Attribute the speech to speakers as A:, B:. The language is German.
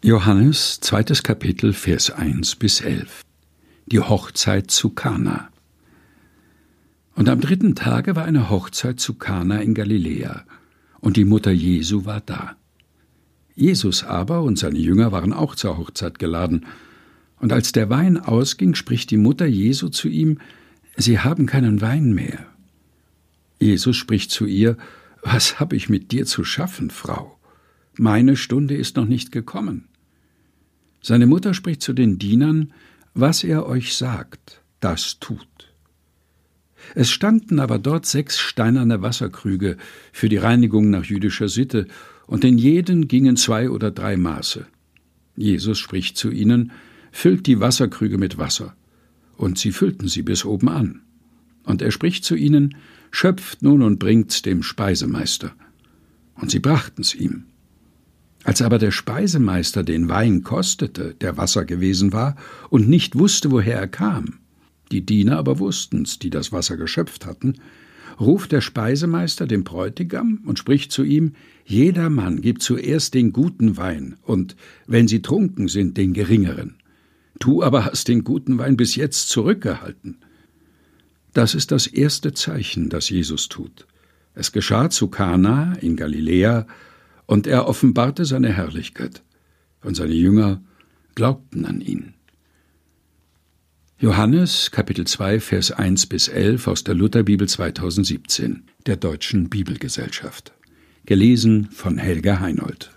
A: Johannes, zweites Kapitel, Vers 1 bis 11. Die Hochzeit zu Kana. Und am dritten Tage war eine Hochzeit zu Kana in Galiläa, und die Mutter Jesu war da. Jesus aber und seine Jünger waren auch zur Hochzeit geladen. Und als der Wein ausging, spricht die Mutter Jesu zu ihm, Sie haben keinen Wein mehr. Jesus spricht zu ihr, Was habe ich mit dir zu schaffen, Frau? Meine Stunde ist noch nicht gekommen. Seine Mutter spricht zu den Dienern, was er euch sagt, das tut. Es standen aber dort sechs steinerne Wasserkrüge für die Reinigung nach jüdischer Sitte, und in jeden gingen zwei oder drei Maße. Jesus spricht zu ihnen, füllt die Wasserkrüge mit Wasser. Und sie füllten sie bis oben an. Und er spricht zu ihnen, schöpft nun und bringt's dem Speisemeister. Und sie brachten's ihm. Als aber der Speisemeister den Wein kostete, der Wasser gewesen war, und nicht wusste, woher er kam, die Diener aber wussten's, die das Wasser geschöpft hatten, ruft der Speisemeister den Bräutigam und spricht zu ihm, jeder Mann gibt zuerst den guten Wein und, wenn sie trunken sind, den geringeren. Du aber hast den guten Wein bis jetzt zurückgehalten. Das ist das erste Zeichen, das Jesus tut. Es geschah zu Kana in Galiläa, und er offenbarte seine Herrlichkeit, und seine Jünger glaubten an ihn. Johannes Kapitel 2 Vers 1 bis 11 aus der Lutherbibel 2017 der Deutschen Bibelgesellschaft. Gelesen von Helga Heinold.